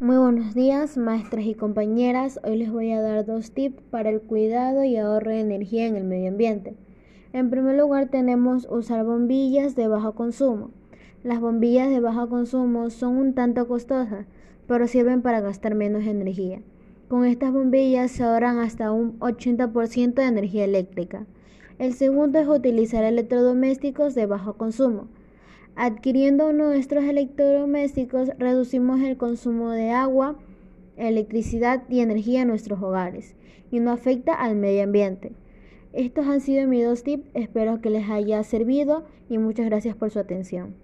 Muy buenos días, maestras y compañeras. Hoy les voy a dar dos tips para el cuidado y ahorro de energía en el medio ambiente. En primer lugar, tenemos usar bombillas de bajo consumo. Las bombillas de bajo consumo son un tanto costosas, pero sirven para gastar menos energía. Con estas bombillas se ahorran hasta un 80% de energía eléctrica. El segundo es utilizar electrodomésticos de bajo consumo. Adquiriendo nuestros electrodomésticos reducimos el consumo de agua, electricidad y energía en nuestros hogares y no afecta al medio ambiente. Estos han sido mis dos tips, espero que les haya servido y muchas gracias por su atención.